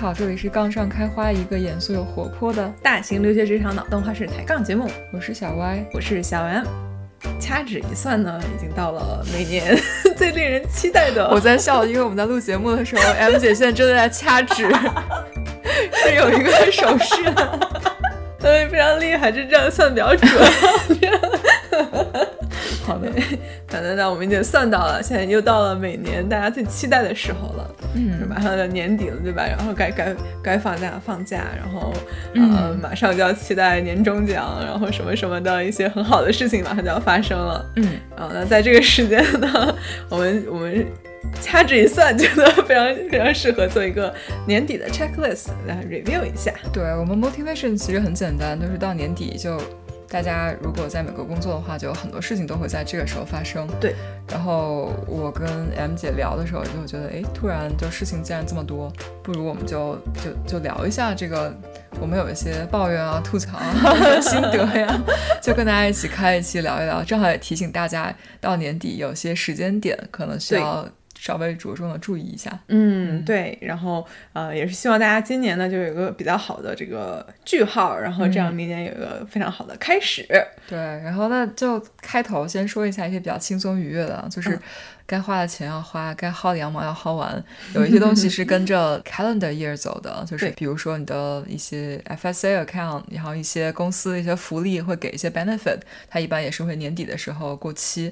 好，这里是杠上开花，一个严肃又活泼的大型留学职场脑洞花式抬杠节目。我是小歪，我是小 M。掐指一算呢，已经到了每年 最令人期待的。我在笑，因为我们在录节目的时候，M 姐现在真的在掐指，是有一个手势的，嗯，非常厉害，这这样算比较准。好的，反正呢，我们已经算到了，现在又到了每年大家最期待的时候了，嗯，马上要年底了，对吧？然后该该该放假放假，然后呃，马上就要期待年终奖，然后什么什么的一些很好的事情马上就要发生了，嗯，然后呢，在这个时间呢，我们我们掐指一算，觉得非常非常适合做一个年底的 checklist 来 review 一下。对我们 motivation 其实很简单，就是到年底就。大家如果在美国工作的话，就有很多事情都会在这个时候发生。对，然后我跟 M 姐聊的时候，就觉得，哎，突然就事情既然这么多，不如我们就就就聊一下这个，我们有一些抱怨啊、吐槽啊、心得呀，就跟大家一起开一期聊一聊，正好也提醒大家，到年底有些时间点可能需要。稍微着重的注意一下，嗯，对，然后呃，也是希望大家今年呢就有一个比较好的这个句号，然后这样明年有一个非常好的开始。对，然后那就开头先说一下一些比较轻松愉悦的，就是该花的钱要花，该薅的羊毛要薅完。有一些东西是跟着 calendar year 走的，就是比如说你的一些 FSA account，然后一些公司一些福利会给一些 benefit，它一般也是会年底的时候过期。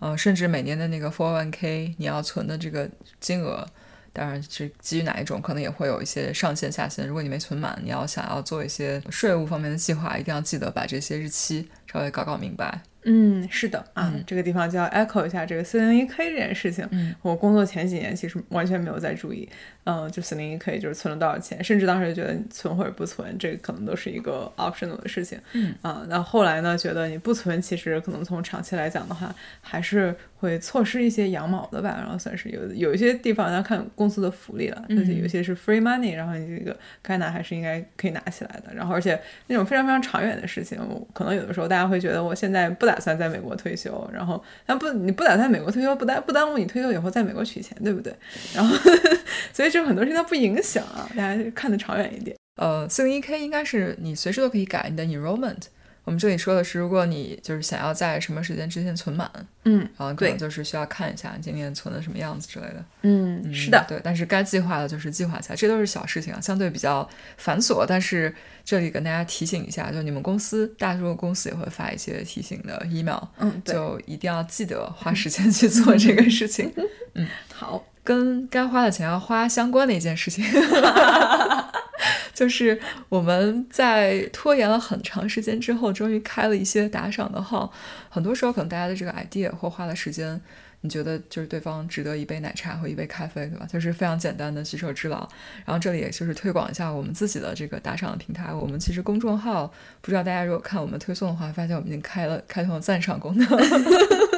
嗯，甚至每年的那个 401k 你要存的这个金额，当然是基于哪一种，可能也会有一些上限下限。如果你没存满，你要想要做一些税务方面的计划，一定要记得把这些日期稍微搞搞明白。嗯，是的啊，这个地方就要 echo 一下这个 401k 这件事情。嗯，我工作前几年其实完全没有在注意，嗯，就四零一 k 就是存了多少钱，甚至当时觉得存或者不存，这个可能都是一个 optional 的事情。嗯啊，那后来呢，觉得你不存，其实可能从长期来讲的话，还是会错失一些羊毛的吧。然后算是有有一些地方要看公司的福利了，就是有些是 free money，然后你这个该拿还是应该可以拿起来的。然后而且那种非常非常长远的事情，可能有的时候大家会觉得我现在不打算在美国退休，然后但不你不打算美国退休，不耽不耽误你退休以后在美国取钱，对不对？然后 所以就很多事情它不影响啊，大家看得长远一点。呃，四零一 k 应该是你随时都可以改你的 enrollment。我们这里说的是，如果你就是想要在什么时间之前存满，嗯，然后可能就是需要看一下今年存的什么样子之类的。嗯，是的，对。但是该计划的就是计划一下，这都是小事情啊，相对比较繁琐。但是这里跟大家提醒一下，就你们公司，大多数公司也会发一些提醒的 email，嗯，就一定要记得花时间去做这个事情。嗯，好，跟该花的钱要花相关的一件事情。就是我们在拖延了很长时间之后，终于开了一些打赏的号。很多时候，可能大家的这个 idea 或花的时间，你觉得就是对方值得一杯奶茶或一杯咖啡，对吧？就是非常简单的举手之劳。然后这里也就是推广一下我们自己的这个打赏的平台。我们其实公众号，不知道大家如果看我们推送的话，发现我们已经开了开通了赞赏功能。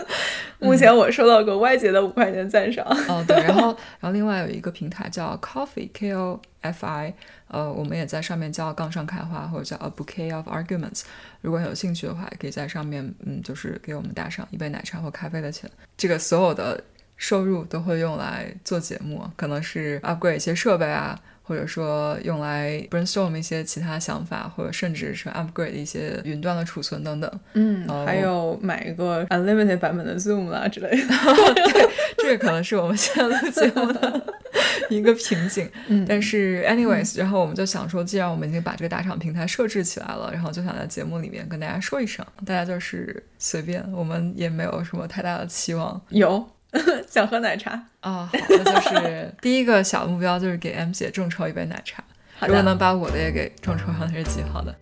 目前我收到过歪姐的五块钱赞赏。哦，对，然后然后另外有一个平台叫 Coffee K O F I。呃，我们也在上面叫杠上开花，或者叫 A Bouquet of Arguments。如果有兴趣的话，也可以在上面，嗯，就是给我们打赏一杯奶茶或咖啡的钱。这个所有的收入都会用来做节目，可能是 upgrade 一些设备啊。或者说用来 brainstorm 一些其他想法，或者甚至是 upgrade 一些云端的储存等等。嗯，还有买一个 unlimited 版本的 Zoom 啦之类的。对，这个可能是我们现在录节目的 一个瓶颈。嗯，但是 anyways，然后我们就想说，既然我们已经把这个打赏平台设置起来了，然后就想在节目里面跟大家说一声，大家就是随便，我们也没有什么太大的期望。有。想喝奶茶啊，好，那就是 第一个小目标就是给 M 姐众筹一杯奶茶。如果能把我的也给众筹上，那是极好的。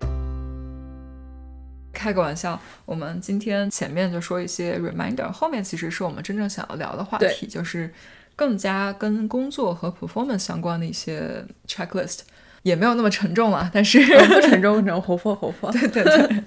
开个玩笑，我们今天前面就说一些 reminder，后面其实是我们真正想要聊的话题，就是更加跟工作和 performance 相关的一些 checklist。也没有那么沉重了，但是不沉重，沉重，活泼活泼。对 对对，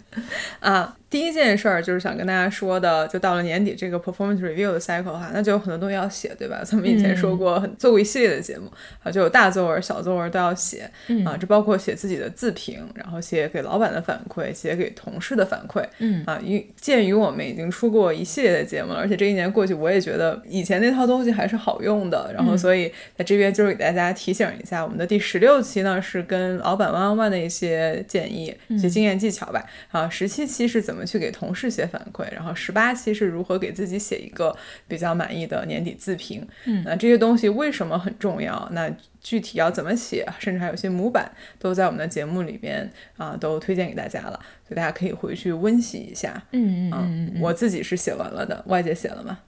啊。第一件事儿就是想跟大家说的，就到了年底这个 performance review 的 cycle 哈，那就有很多东西要写，对吧？咱们以前说过，很做过一系列的节目啊，就有大作文、小作文都要写啊，这包括写自己的自评，然后写给老板的反馈，写给同事的反馈，嗯。啊，因鉴于我们已经出过一系列的节目了，而且这一年过去，我也觉得以前那套东西还是好用的，然后所以在这边就是给大家提醒一下，我们的第十六期呢是跟老板 one on one 的一些建议、一些经验技巧吧，啊，十七期是怎么去给同事写反馈，然后十八期是如何给自己写一个比较满意的年底自评，嗯那这些东西为什么很重要？那具体要怎么写，甚至还有些模板都在我们的节目里边啊，都推荐给大家了，所以大家可以回去温习一下。嗯嗯啊，我自己是写完了的，外界写了吗？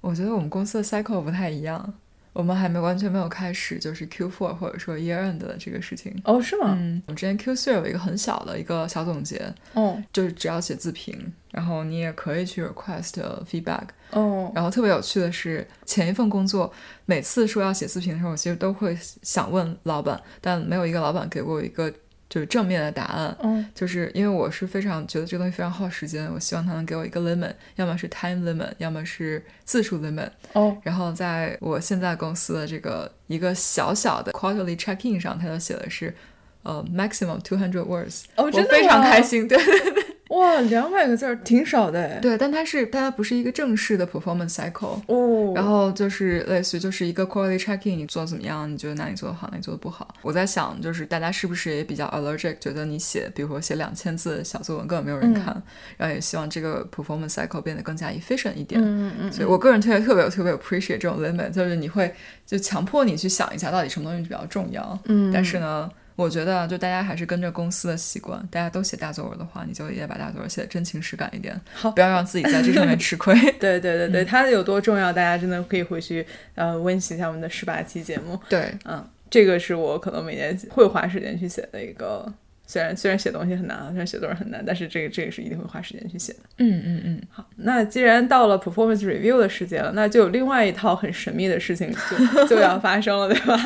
我觉得我们公司的 cycle 不太一样，我们还没完全没有开始就是 Q4 或者说 year end 的这个事情。哦，是吗？嗯，我们之前 Q3 有一个很小的一个小总结，哦就是只要写自评，然后你也可以去 request feedback。哦，然后特别有趣的是，前一份工作每次说要写自评的时候，我其实都会想问老板，但没有一个老板给过我一个就是正面的答案。嗯就是因为我是非常觉得这个东西非常耗时间，我希望他能给我一个 limit，要么是 time limit，要么是字数 limit。哦然后在我现在公司的这个一个小小的 quarterly check in 上，他就写的是呃 maximum two hundred words，、哦，我真的非常开心。对对对哇，两百个字儿挺少的哎。对，但它是但它不是一个正式的 performance cycle。哦，然后就是类似于就是一个 quality checking，你做得怎么样？你觉得哪里做的好，哪里做的不好？我在想，就是大家是不是也比较 allergic，觉得你写，比如说写两千字的小作文根本没有人看，然后也希望这个 performance cycle 变得更加 efficient 一点。嗯嗯所以我个人特别特别特别 appreciate 这种 limit，就是你会就强迫你去想一下到底什么东西比较重要。嗯，但是呢，我觉得就大家还是跟着公司的习惯，大家都写大作文的话，你就也把大作文写的真情实感一点，好不要让自己在这上面吃亏。对对对对，它有多重要，大家真的可以回去呃温习一下我们的十八期节目。对，嗯，这个是我可能每年会花时间去写的一个。虽然虽然写东西很难啊，虽然写作文很难，但是这个这个是一定会花时间去写的。嗯嗯嗯，好，那既然到了 performance review 的时间了，那就有另外一套很神秘的事情就就要发生了，对吧？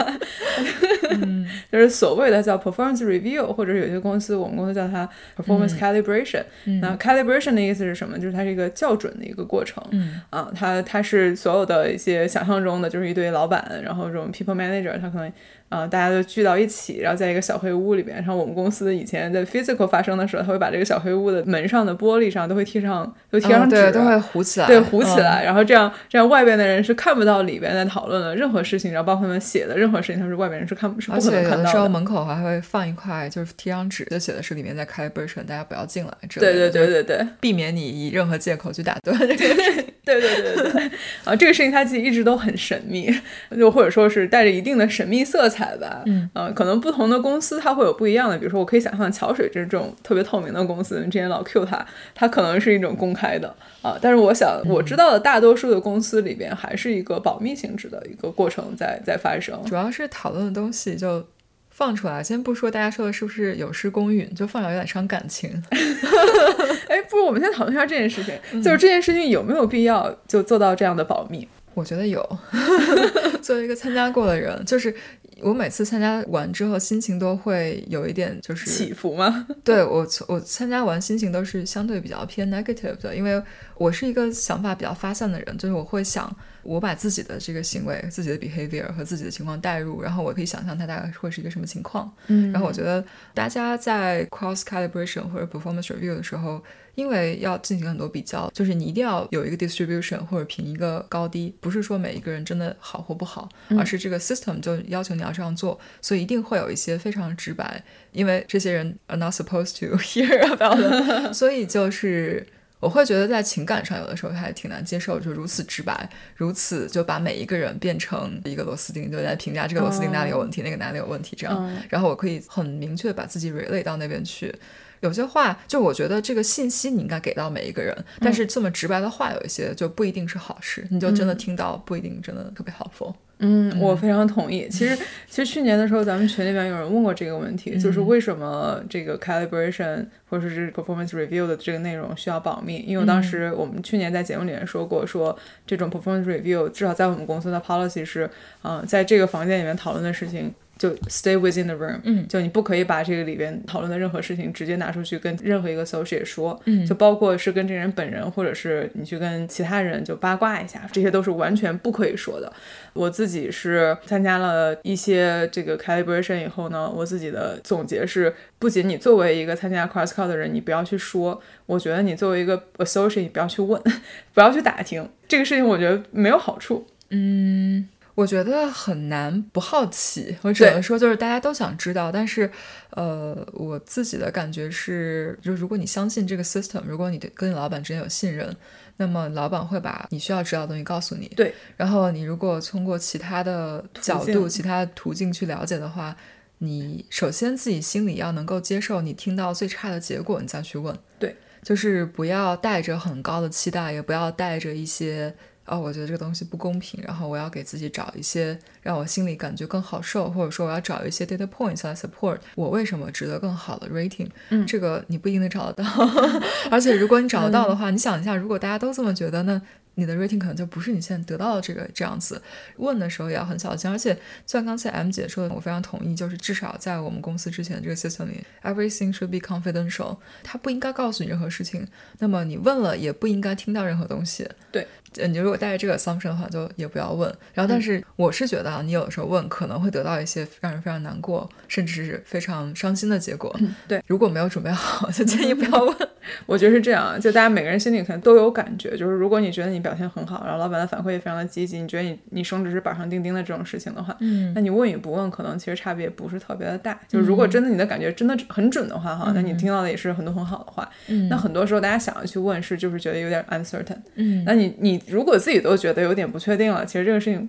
嗯就是所谓的叫 performance review，或者有些公司我们公司叫它 performance calibration、嗯那 calibration 的意思是什么？就是它是一个校准的一个过程。嗯啊，它它是所有的一些想象中的，就是一堆老板，然后这种 people manager，他可能啊、大家都聚到一起，然后在一个小黑屋里边。然后我们公司以前在 physical 发生的时候，他会把这个小黑屋的门上的玻璃上都会贴上都贴上纸，都会糊起来，对糊起来，嗯然后这样这样外边的人是看不到里边在讨论的任何事情，然后包括他们写的任何事情，他是外边人是看是不可而且有的时候。门口还会放一块，就是贴张纸，就写的是里面在 calibration，大家不要进来之对类的，对对对对避免你以任何借口去打断。对对对对对，啊，这个事情它其实一直都很神秘，就或者说是带着一定的神秘色彩吧。嗯，呃，可能不同的公司它会有不一样的，比如说我可以想象桥水这种特别透明的公司，之前老 Q 它，它可能是一种公开的啊，但是我想我知道的大多数的公司里边还是一个保密性质的一个过程在在发生。主要是讨论的东西就放出来，先不说大家说的是不是有失公允，就放出来有点伤感情。哎，不如我们先讨论一下这件事情，嗯就是这件事情有没有必要就做到这样的保密？我觉得有，作为一个参加过的人，就是我每次参加完之后，心情都会有一点就是起伏吗？对我，我参加完心情都是相对比较偏 negative 的，因为我是一个想法比较发散的人，就是我会想，我把自己的这个行为、自己的 behavior 和自己的情况带入，然后我可以想象它大概会是一个什么情况。嗯然后我觉得大家在 cross calibration 或者 performance review 的时候，因为要进行很多比较，就是你一定要有一个 distribution 或者评一个高低，不是说每一个人真的好或不好，而是这个 system 就要求你要这样做，所以一定会有一些非常直白，因为这些人 are not supposed to hear about 所以就是。我会觉得在情感上有的时候还挺难接受，就如此直白，如此就把每一个人变成一个螺丝钉，就在评价这个螺丝钉哪里有问题，那个哪里有问题这样。嗯然后我可以很明确地把自己 relate 到那边去。有些话，就我觉得这个信息你应该给到每一个人，但是这么直白的话，有一些就不一定是好事，你就真的听到不一定真的特别 helpful。嗯，我非常同意。其实，其实去年的时候，咱们群里面有人问过这个问题，就是为什么这个 calibration 或者是 performance review 的这个内容需要保密？因为当时我们去年在节目里面说过，说这种 performance review 至少在我们公司的 policy 是，嗯、在这个房间里面讨论的事情就 stay within the room，嗯就你不可以把这个里边讨论的任何事情直接拿出去跟任何一个 associate 说，嗯就包括是跟这人本人，或者是你去跟其他人就八卦一下，这些都是完全不可以说的。我自己是参加了一些这个 calibration 以后呢，我自己的总结是，不仅你作为一个参加 cross call 的人，你不要去说，我觉得你作为一个 associate，你不要去问，不要去打听这个事情，我觉得没有好处。嗯，我觉得很难不好奇。我只能说，就是大家都想知道，但是，呃，我自己的感觉是，就如果你相信这个 system，如果你跟你老板之间有信任，那么老板会把你需要知道的东西告诉你。对。然后你如果通过其他的角度、其他途径去了解的话，你首先自己心里要能够接受你听到最差的结果，你再去问。对。就是不要带着很高的期待，也不要带着一些。哦，我觉得这个东西不公平，然后我要给自己找一些让我心里感觉更好受，或者说我要找一些 data points 来 support 我为什么值得更好的 rating。嗯，这个你不一定能找得到，而且如果你找得到的话，你想一下，如果大家都这么觉得，那你的 rating 可能就不是你现在得到的这个这样子。问的时候也要很小心，而且就像刚才 M 姐说的，我非常同意，就是至少在我们公司之前的这个 system 里，everything should be confidential，他不应该告诉你任何事情。那么你问了，也不应该听到任何东西。对。你如果带着这个 assumption 的话，就也不要问。然后，但是我是觉得啊，你有的时候问可能会得到一些让人非常难过，甚至是非常伤心的结果。对，如果没有准备好，就建议不要问。我觉得是这样，就大家每个人心里可能都有感觉，就是如果你觉得你表现很好，然后老板的反馈也非常的积极，你觉得你你升职是板上钉钉的这种事情的话，嗯，那你问与不问，可能其实差别不是特别的大。就是如果真的你的感觉真的很准的话，哈，那你听到的也是很多很好的话。嗯，那很多时候大家想要去问，是就是觉得有点 uncertain。嗯，那你你如果自己都觉得有点不确定了，其实这个事情，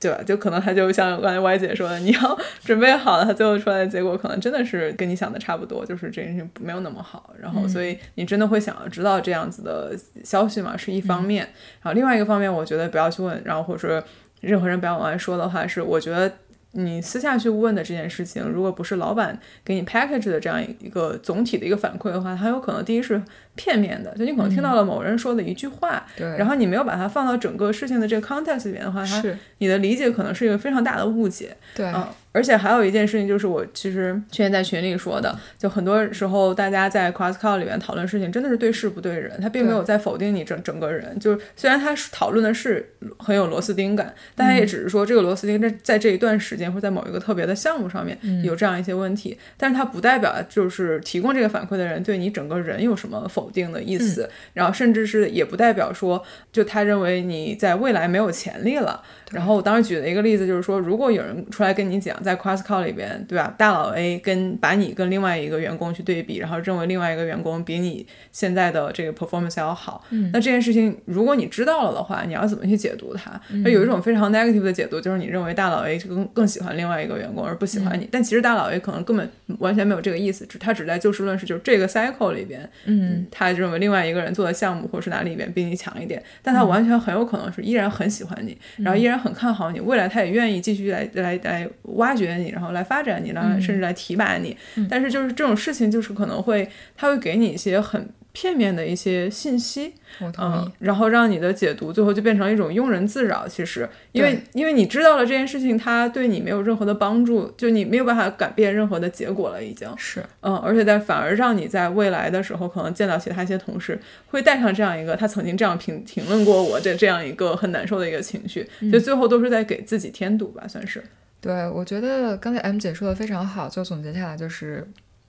对吧？就可能他就像刚才 Y 姐说的，你要准备好了，他最后出来的结果可能真的是跟你想的差不多，就是这件事情没有那么好。然后，所以你真的会想要知道这样子的消息嘛？是一方面。然后另外一个方面，我觉得不要去问，然后或者说任何人不要往外说的话，是我觉得。你私下去问的这件事情，如果不是老板给你 package 的这样一个总体的一个反馈的话，它有可能第一是片面的，就你可能听到了某人说的一句话，对，然后你没有把它放到整个事情的这个 context 里面的话，它是。你的理解可能是一个非常大的误解，对，嗯，而且还有一件事情就是我其实去年在群里说的，就很多时候大家在 cross call 里面讨论事情，真的是对事不对人，他并没有在否定你整整个人，就是虽然他讨论的是很有螺丝钉感，但他也只是说这个螺丝钉在在这一段时间或在某一个特别的项目上面有这样一些问题，但是它不代表就是提供这个反馈的人对你整个人有什么否定的意思，然后甚至是也不代表说就他认为你在未来没有潜力了。然后我当时举了一个例子，就是说如果有人出来跟你讲，在 cross call 里边，对吧？大佬 A 跟把你跟另外一个员工去对比，然后认为另外一个员工比你现在的这个 performance 要好，嗯，那这件事情如果你知道了的话，你要怎么去解读它？那有一种非常 negative 的解读，就是你认为大佬 A 更更喜欢另外一个员工，而不喜欢你。但其实大佬 A 可能根本完全没有这个意思，只他只在就事论事，就是这个 cycle 里边，嗯，他认为另外一个人做的项目或者是哪里边比你强一点，但他完全很有可能是依然很喜欢你，然后依然很看好你，未来他也愿意继续来来来挖掘你，然后来发展你，然后甚至来提拔你。但是就是这种事情，就是可能会他会给你一些很。片面的一些信息，嗯，然后让你的解读最后就变成一种庸人自扰。其实，因为因为你知道了这件事情，他对你没有任何的帮助，就你没有办法改变任何的结果了，已经是，嗯，而且在反而让你在未来的时候，可能见到其他一些同事，会带上这样一个他曾经这样评评论过我这这样一个很难受的一个情绪，就最后都是在给自己添堵吧，算是。对，我觉得刚才 M 姐说的非常好，就总结下来就是。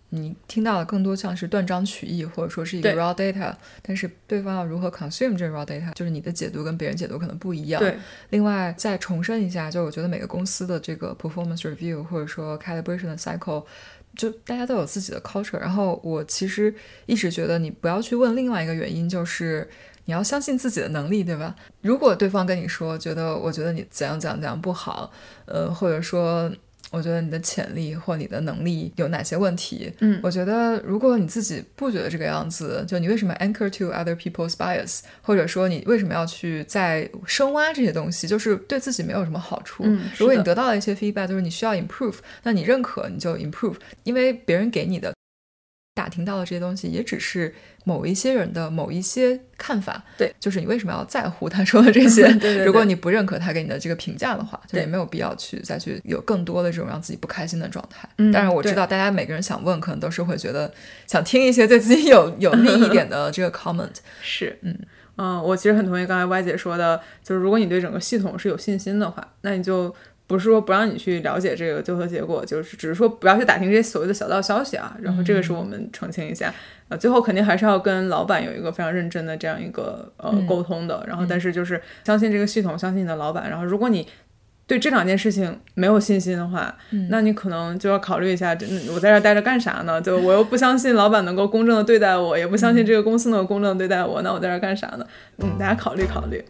你听到的更多像是断章取义，或者说是一个 raw data，但是对方要如何 consume 这 raw data，就是你的解读跟别人解读可能不一样。对。另外再重申一下，就我觉得每个公司的这个 performance review 或者说 calibration 的 cycle，就大家都有自己的 culture。然后我其实一直觉得你不要去问另外一个原因，就是你要相信自己的能力，对吧？如果对方跟你说，觉得我觉得你怎样怎样怎样不好，呃，或者说。我觉得你的潜力或你的能力有哪些问题？嗯，我觉得如果你自己不觉得这个样子，就你为什么 anchor to other people's bias，或者说你为什么要去再深挖这些东西，就是对自己没有什么好处。嗯，如果你得到了一些 feedback，就是你需要 improve，那你认可你就 improve，因为别人给你的打听到的这些东西，也只是某一些人的某一些看法。对，就是你为什么要在乎他说的这些？对对。如果你不认可他给你的这个评价的话，就也没有必要去再去有更多的这种让自己不开心的状态。嗯。当然，我知道大家每个人想问，可能都是会觉得想听一些对自己有有利一点的这个 comment。是，嗯嗯，我其实很同意刚才歪姐说的，就是如果你对整个系统是有信心的话，那你就。不是说不让你去了解这个最后结果，就是只是说不要去打听这些所谓的小道消息啊。然后这个是我们澄清一下，呃，最后肯定还是要跟老板有一个非常认真的这样一个呃沟通的。然后，但是就是相信这个系统，相信你的老板。然后，如果你对这两件事情没有信心的话，那你可能就要考虑一下，我在这待着干啥呢？就我又不相信老板能够公正的对待我，也不相信这个公司能够公正的对待我，那我在这干啥呢？嗯，大家考虑考虑。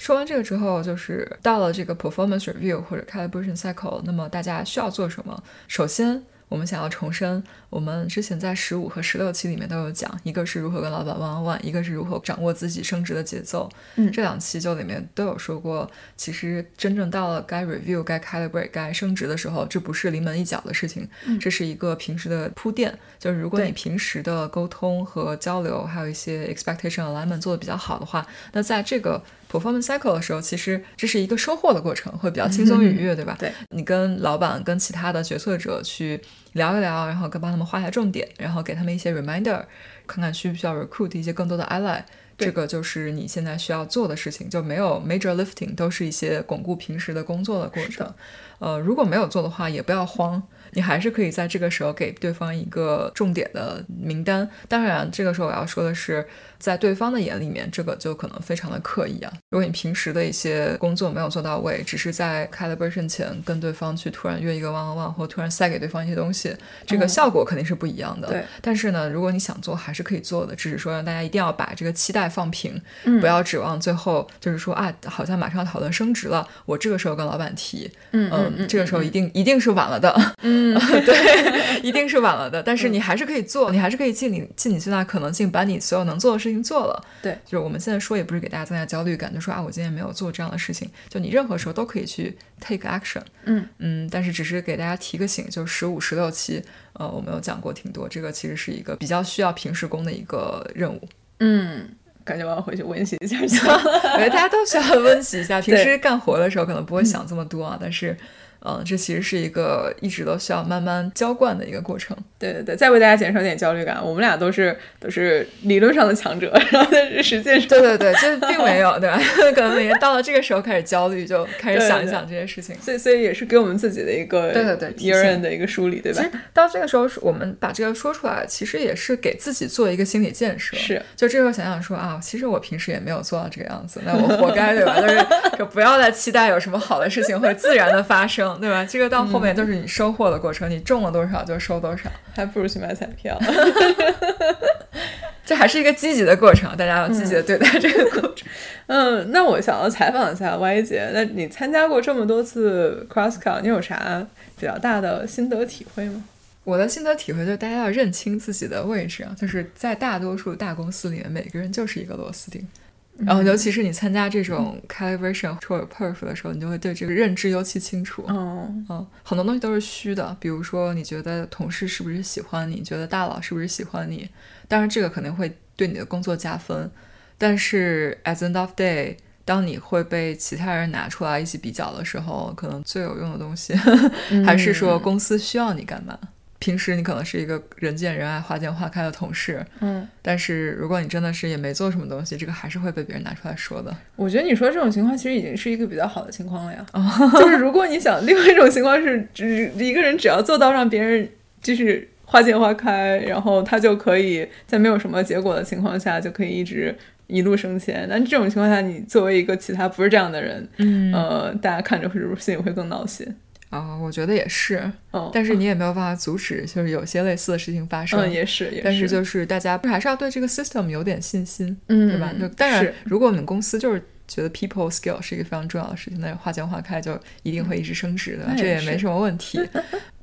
说完这个之后，就是到了这个 performance review 或者 calibration cycle，那么大家需要做什么？首先，我们想要重申，我们之前在十五和十六期里面都有讲，一个是如何跟老板 one on one，一个是如何掌握自己升职的节奏。嗯，这两期就里面都有说过，其实真正到了该 review、该 calibrate、该升职的时候，这不是临门一脚的事情，这是一个平时的铺垫。就是如果你平时的沟通和交流，还有一些 expectation alignment 做的比较好的话，那在这个 performance cycle 的时候，其实这是一个收获的过程，会比较轻松愉悦，对吧？对，你跟老板、跟其他的决策者去聊一聊，然后跟帮他们画下重点，然后给他们一些 reminder，看看需不需要 recruit 一些更多的 ally，这个就是你现在需要做的事情，就没有 major lifting，都是一些巩固平时的工作的过程。呃，如果没有做的话，也不要慌。你还是可以在这个时候给对方一个重点的名单。当然，这个时候我要说的是，在对方的眼里面，这个就可能非常的刻意啊。如果你平时的一些工作没有做到位，只是在 calibration 前跟对方去突然约一个 one on one，或突然塞给对方一些东西，这个效果肯定是不一样的。对。但是呢，如果你想做，还是可以做的，只是说让大家一定要把这个期待放平，不要指望最后就是说啊，好像马上要讨论升职了，我这个时候跟老板提，嗯嗯，这个时候一定一定是晚了的。嗯，对，一定是晚了的。但是你还是可以做，你还是可以尽你尽你最大可能性，把你所有能做的事情做了。对，就是我们现在说，也不是给大家增加焦虑感，就说啊，我今天没有做这样的事情。就你任何时候都可以去 take action。嗯嗯，但是只是给大家提个醒，就十五、十六期，呃，我们有讲过挺多，这个其实是一个比较需要平时工的一个任务。嗯，感觉我要回去温习一下。我觉得大家都需要温习一下，平时干活的时候可能不会想这么多啊，但是。嗯，这其实是一个一直都需要慢慢浇灌的一个过程。对对对，再为大家减少点焦虑感，我们俩都是都是理论上的强者，然后但是实际上，对对对，这并没有，对吧？可能每天到了这个时候开始焦虑，就开始想一想这些事情。所以所以也是给我们自己的一个对对对责任的一个梳理，对吧？其实到这个时候，我们把这个说出来，其实也是给自己做一个心理建设。是，就这时候想想说啊，其实我平时也没有做到这个样子，那我活该，对吧？就是就不要再期待有什么好的事情会自然的发生，对吧？这个到。后面就是你收获的过程，你中了多少就收多少，还不如去买彩票。这还是一个积极的过程，大家要积极的对待这个过程。嗯，那我想要采访一下 Y 姐，那你参加过这么多次 CrossCut，你有啥比较大的心得体会吗？我的心得体会就是大家要认清自己的位置啊，就是在大多数大公司里面，每个人就是一个螺丝钉。然后，尤其是你参加这种 calibration 或者 perf 的时候，你就会对这个认知尤其清楚。嗯嗯，很多东西都是虚的，比如说你觉得同事是不是喜欢你，觉得大佬是不是喜欢你，当然这个肯定会对你的工作加分。但是 at the end of day，当你会被其他人拿出来一起比较的时候，可能最有用的东西 还是说公司需要你干嘛。平时你可能是一个人见人爱、花见花开的同事，嗯，但是如果你真的是也没做什么东西，这个还是会被别人拿出来说的。我觉得你说这种情况其实已经是一个比较好的情况了呀。就是如果你想，另外一种情况是，只一个人只要做到让别人就是花见花开，然后他就可以在没有什么结果的情况下就可以一直一路升迁。但这种情况下，你作为一个其他不是这样的人，嗯，呃，大家看着是不是心里会更闹心？啊，我觉得也是，但是 你也没有办法阻止，就是有些类似的事情发生。嗯，也是，也是但是就是大家还是要对这个 system 有点信心，嗯，对吧？就当然，如果我们公司就是觉得 people skill 是一个非常重要的事情，那花见花开就一定会一直升职的，这也没什么问题。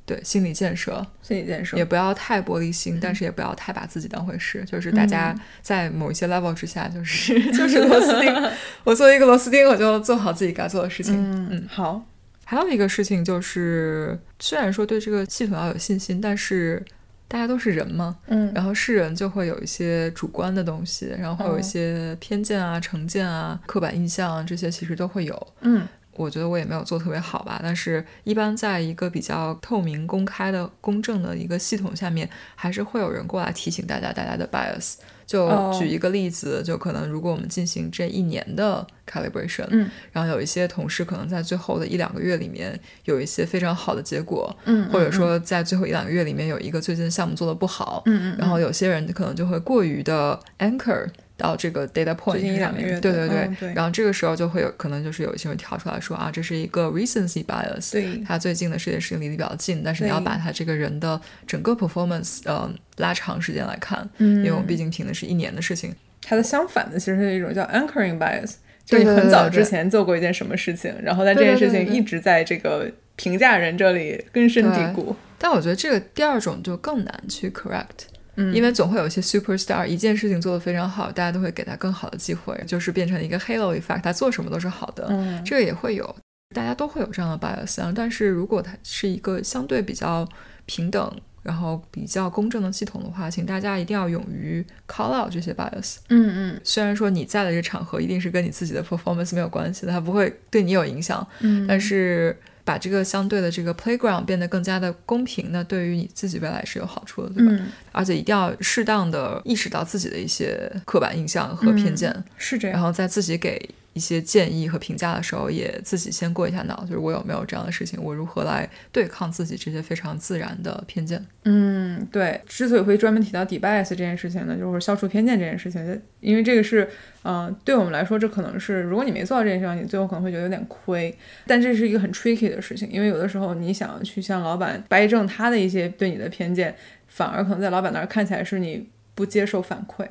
对，心理建设，心理建设，也不要太玻璃心，但是也不要太把自己当回事。就是大家在某一些 level 之下，就是 就是螺丝钉。我作为一个螺丝钉，我就做好自己该做的事情。嗯，好。还有一个事情就是，虽然说对这个系统要有信心，但是大家都是人嘛，嗯，然后是人就会有一些主观的东西，然后会有一些偏见啊、成见啊、刻板印象啊这些其实都会有，嗯。我觉得我也没有做特别好吧，但是一般在一个比较透明、公开的、公正的一个系统下面，还是会有人过来提醒大家大家的 bias。就举一个例子，就可能如果我们进行这一年的 calibration，嗯，然后有一些同事可能在最后的一两个月里面有一些非常好的结果，嗯，或者说在最后一两个月里面有一个最近项目做的不好，嗯嗯，然后有些人可能就会过于的 anchor。到这个 data point 上面，对对对，然后这个时候就会有可能就是有一些人跳出来说啊，这是一个 recency bias，对，他最近的这件事情离得比较近，但是你要把他这个人的整个 performance 呃拉长时间来看，嗯，因为我们毕竟评的是一年的事情。它的相反的其实是一种叫 anchoring bias，就你很早之前做过一件什么事情，然后在这件事情一直在这个评价人这里根深蒂固。但我觉得这个第二种就更难去 correct。嗯，因为总会有一些 superstar，一件事情做得非常好，大家都会给他更好的机会，就是变成一个 halo effect，他做什么都是好的。嗯，这个也会有，大家都会有这样的 bias。但是如果它是一个相对比较平等，然后比较公正的系统的话，请大家一定要勇于 call out 这些 bias。嗯嗯，虽然说你在的这个场合一定是跟你自己的 performance 没有关系的，它不会对你有影响。嗯，但是。把这个相对的这个 playground 变得更加的公平，那对于你自己未来是有好处的，对吧？而且一定要适当的意识到自己的一些刻板印象和偏见，是这样。然后在自己给。一些建议和评价的时候，也自己先过一下脑，就是我有没有这样的事情，我如何来对抗自己这些非常自然的偏见。嗯，对。之所以会专门提到 debias 这件事情呢，就是消除偏见这件事情，因为这个是，嗯，对我们来说，这可能是如果你没做到这件事情，你最后可能会觉得有点亏。但这是一个很 tricky 的事情，因为有的时候你想去向老板掰正他的一些对你的偏见，反而可能在老板那儿看起来是你不接受反馈。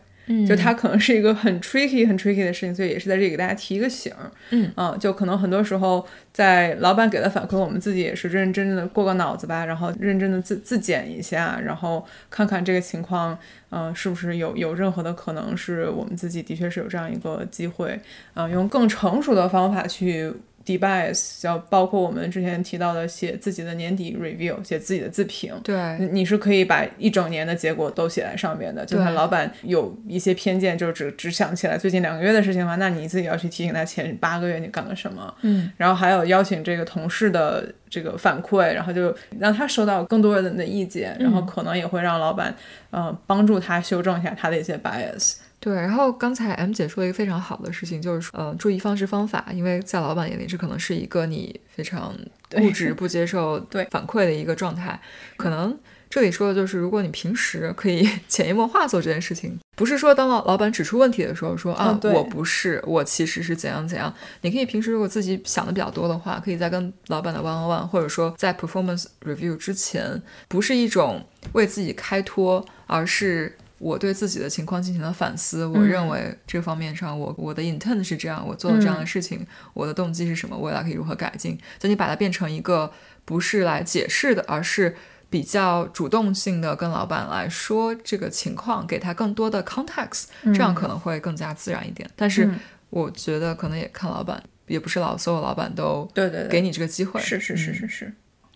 就它可能是一个很 tricky、很 tricky 的事情，所以也是在这里给大家提一个醒。嗯，啊，就可能很多时候在老板给的反馈，我们自己也是认认真真的过个脑子吧，然后认真的自自检一下，然后看看这个情况，嗯，是不是有有任何的可能是我们自己的确是有这样一个机会，嗯，用更成熟的方法去。Debias 要包括我们之前提到的写自己的年底 review，写自己的自评。对，你是可以把一整年的结果都写在上面的。就算老板有一些偏见，就只只想起来最近两个月的事情的话，那你自己要去提醒他前八个月你干了什么。嗯，然后还有邀请这个同事的这个反馈，然后就让他收到更多人的意见，然后可能也会让老板呃帮助他修正一下他的一些 bias。对，然后刚才 M 姐说了一个非常好的事情，就是说，呃，注意方式方法，因为在老板眼里，这可能是一个你非常固执、不接受 反馈的一个状态。可能这里说的就是，如果你平时可以 潜移默化做这件事情，不是说当老老板指出问题的时候说啊，我不是，我其实是怎样怎样。你可以平时如果自己想的比较多的话，可以在跟老板的 one on one，或者说在 performance review 之前，不是一种为自己开脱，而是。我对自己的情况进行了反思，我认为这方面上，我我的 intent 是这样，我做了这样的事情，我的动机是什么，未来可以如何改进？就你把它变成一个不是来解释的，而是比较主动性的跟老板来说这个情况，给他更多的 context，这样可能会更加自然一点。但是我觉得可能也看老板，也不是老所有老板都对对给你这个机会。是是是是是。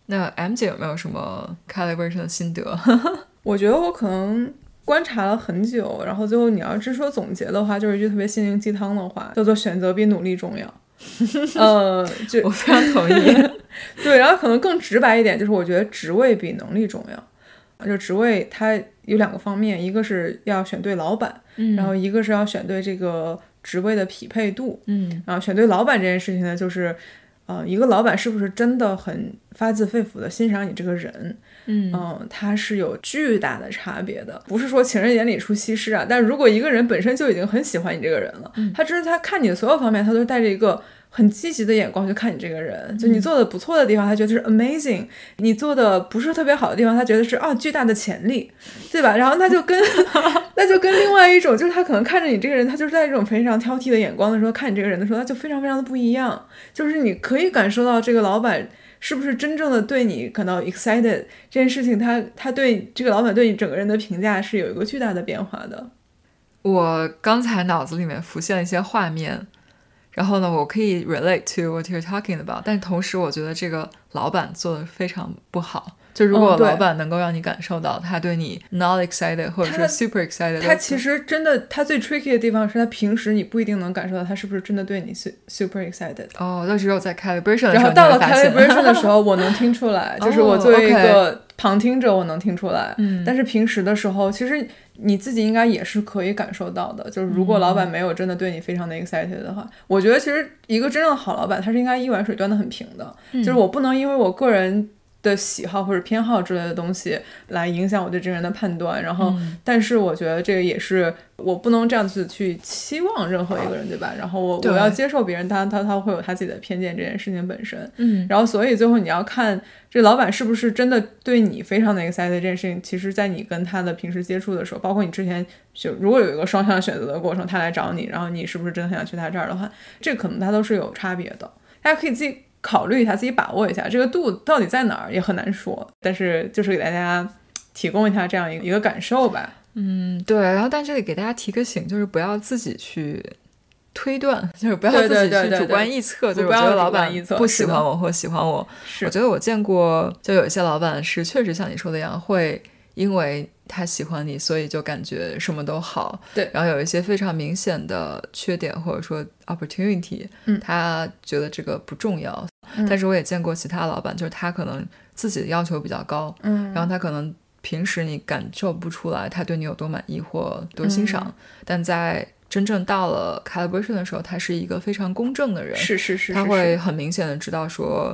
那 M 姐有没有什么 calibration 的心得？我觉得我可能。观察了很久，然后最后你要是说总结的话，就是一句特别心灵鸡汤的话，叫做“选择比努力重要”。呃，就 我非常同意。对，然后可能更直白一点，就是我觉得职位比能力重要。就职位它有两个方面，一个是要选对老板，然后一个是要选对这个职位的匹配度。嗯，然后选对老板这件事情呢，就是呃，一个老板是不是真的很发自肺腑的欣赏你这个人？嗯，他是有巨大的差别的，不是说情人眼里出西施啊。但如果一个人本身就已经很喜欢你这个人了，他只是他看你的所有方面，他都带着一个很积极的眼光去看你这个人。就你做的不错的地方，他觉得是 amazing；你做的不是特别好的地方，他觉得是啊巨大的潜力，对吧？然后那就跟 那就跟另外一种，就是他可能看着你这个人，他就是在这种非常挑剔的眼光的时候看你这个人的时候，他就非常非常的不一样。就是你可以感受到这个老板。是不是真正的对你感到 excited 这件事情，他他对这个老板对你整个人的评价是有一个巨大的变化的。我刚才脑子里面浮现了一些画面，然后呢，我可以 relate to what you're talking about，但同时我觉得这个老板做的非常不好。就如果老板能够让你感受到他对你 not excited 或者说 super excited，他其实真的他最 tricky 的地方是他平时你不一定能感受到他是不是真的对你 super excited。哦，那只有在 calibration 的时候，然后到了 calibration 的时候，我能听出来，就是我 作为一个旁听者，我能听出来。嗯，但是平时的时候，其实你自己应该也是可以感受到的。就是如果老板没有真的对你非常的 excited 的话，我觉得其实一个真正的好老板，他是应该一碗水端的很平的。就是我不能因为我个人。的喜好或者偏好之类的东西来影响我对这个人的判断，然后，但是我觉得这个也是我不能这样子去期望任何一个人，对吧？然后我我要接受别人，他他他会有他自己的偏见，这件事情本身，嗯，然后所以最后你要看这老板是不是真的对你非常的 excited 这件事情，其实在你跟他的平时接触的时候，包括你之前就如果有一个双向选择的过程，他来找你，然后你是不是真的很想去他这儿的话，这可能他都是有差别的，大家可以自己。考虑一下，自己把握一下这个度到底在哪儿，也很难说。但是就是给大家提供一下这样一个一个感受吧。嗯，对。然后，但这里给大家提个醒，就是不要自己去推断，就是不要自己去主观臆测。就是我觉得老板不喜欢我或喜欢我，我觉得我见过，就有一些老板是确实像你说的一样，会因为。他喜欢你，所以就感觉什么都好。对，然后有一些非常明显的缺点或者说 opportunity，嗯，他觉得这个不重要。但是我也见过其他老板，就是他可能自己的要求比较高，嗯，然后他可能平时你感受不出来他对你有多满意或多欣赏，但在真正到了 calibration 的时候，他是一个非常公正的人，是是是，他会很明显的知道说。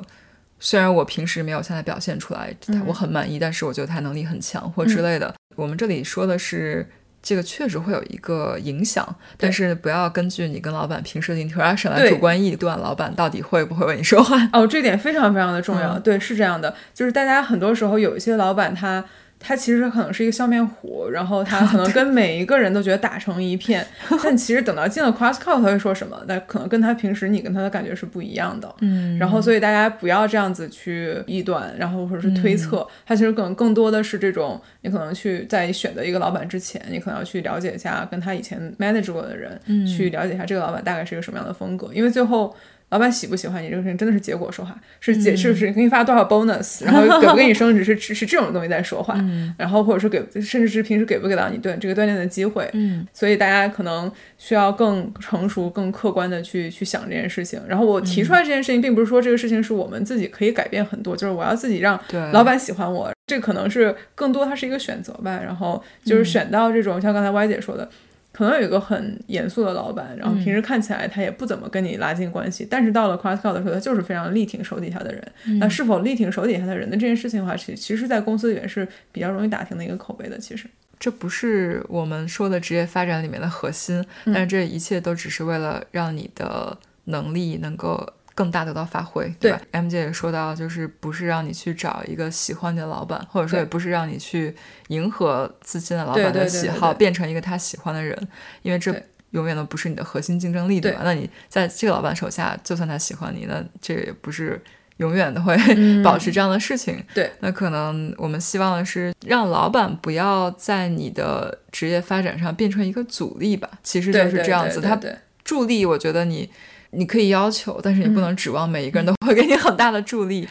虽然我平时没有向他表现出来，我很满意，但是我觉得他能力很强或之类的。我们这里说的是，这个确实会有一个影响，但是不要根据你跟老板平时的 interaction 来主观臆断老板到底会不会为你说话。哦，这点非常非常的重要。对，是这样的，就是大家很多时候有一些老板他。他其实可能是一个笑面虎，然后他 可能跟每一个人都觉得打成一片，但其实等到进了 cross call，他会说什么？那可能跟他平时你跟他的感觉是不一样的。嗯，然后所以大家不要这样子去臆断，然后或者是推测，他其实可能更多的是这种，你可能去在选择一个老板之前，你可能要去了解一下跟他以前 manage 过的人，去了解一下这个老板大概是一个什么样的风格，因为最后。老板喜不喜欢你这个事情，真的是结果说话，是结是不是给你发多少 bonus，然后给不给你升职，是是这种东西在说话，然后或者是给，甚至是平时给不给到你锻这个锻炼的机会，嗯，所以大家可能需要更成熟、更客观的去去想这件事情。然后我提出来这件事情，并不是说这个事情是我们自己可以改变很多，就是我要自己让老板喜欢我，这可能是更多它是一个选择吧。然后就是选到这种像刚才歪姐说的。可能有一个很严肃的老板，然后平时看起来他也不怎么跟你拉近关系，但是到了 cross call 的时候，他就是非常力挺手底下的人。那是否力挺手底下的人的这件事情的话，其其实，在公司里面是比较容易打听的一个口碑的。其实，这不是我们说的职业发展里面的核心，但是这一切都只是为了让你的能力能够。更大得到发挥，对吧？M 姐也说到，就是不是让你去找一个喜欢你的老板，或者说也不是让你去迎合自信的老板的喜好，变成一个他喜欢的人，因为这永远都不是你的核心竞争力，对吧？那你在这个老板手下，就算他喜欢你，那这也不是永远都会 保持这样的事情。对，那可能我们希望的是让老板不要在你的职业发展上变成一个阻力吧。其实就是这样子，他助力，我觉得你。你可以要求，但是你不能指望每一个人都会给你很大的助力。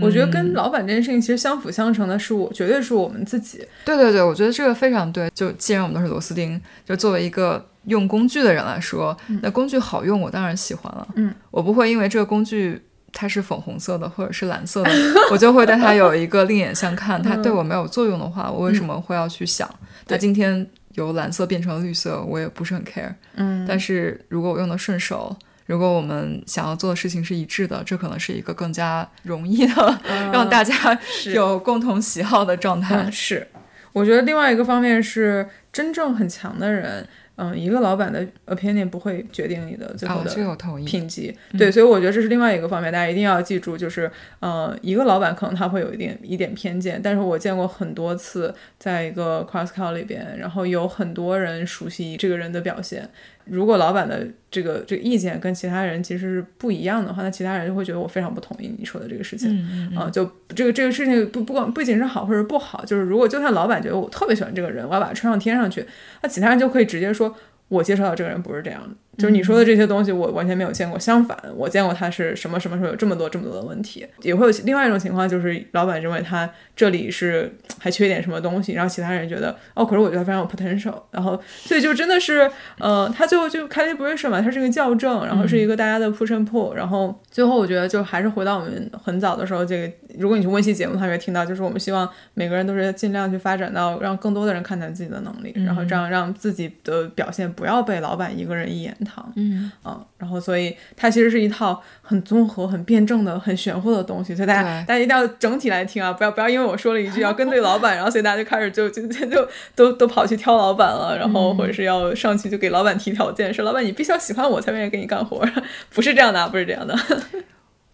我觉得跟老板这件事情其实相辅相成的是，我绝对是我们自己。对对对，我觉得这个非常对。就既然我们都是螺丝钉，就作为一个用工具的人来说，那工具好用，我当然喜欢了。嗯，我不会因为这个工具它是粉红色的或者是蓝色的，我就会对它有一个另眼相看。它对我没有作用的话，我为什么会要去想它今天由蓝色变成了绿色？我也不是很 care。嗯，但是如果我用的顺手。如果我们想要做的事情是一致的，这可能是一个更加容易的 让大家有共同喜好的状态。是，我觉得另外一个方面是真正很强的人。嗯，一个老板的 opinion 不会决定你的最后的评级，对，所以我觉得这是另外一个方面，大家一定要记住，就是，呃，一个老板可能他会有一点一点偏见，但是我见过很多次，在一个 cross call 里边，然后有很多人熟悉这个人的表现，如果老板的这个这个意见跟其他人其实是不一样的话，那其他人就会觉得我非常不同意你说的这个事情，啊，就这个这个事情不不管不仅是好或者不好，就是如果就算老板觉得我特别喜欢这个人，我要把他穿上天上去，那其他人就可以直接说。我介绍到这个人不是这样就是你说的这些东西，我完全没有见过。相反，我见过他是什么什么时候有这么多这么多的问题，也会有另外一种情况，就是老板认为他这里是还缺点什么东西，然后其他人觉得哦，可是我觉得非常有 potential，然后所以就真的是呃，他最后就 calibration 嘛，它是一个校正，然后是一个大家的 push and pull，然后最后我觉得就还是回到我们很早的时候，这个如果你去温习节目，他会听到，就是我们希望每个人都是尽量去发展到让更多的人看待自己的能力，然后这样让自己的表现不要被老板一个人一言堂。嗯嗯，然后所以它其实是一套很综合、很辩证的、很玄乎的东西，所以大家大家一定要整体来听啊，不要不要因为我说了一句要跟对老板，然后所以大家就开始就就就就都都跑去挑老板了，然后或者是要上去就给老板提条件，说老板你必须要喜欢我才愿意给你干活，不是这样的，啊，不是这样的。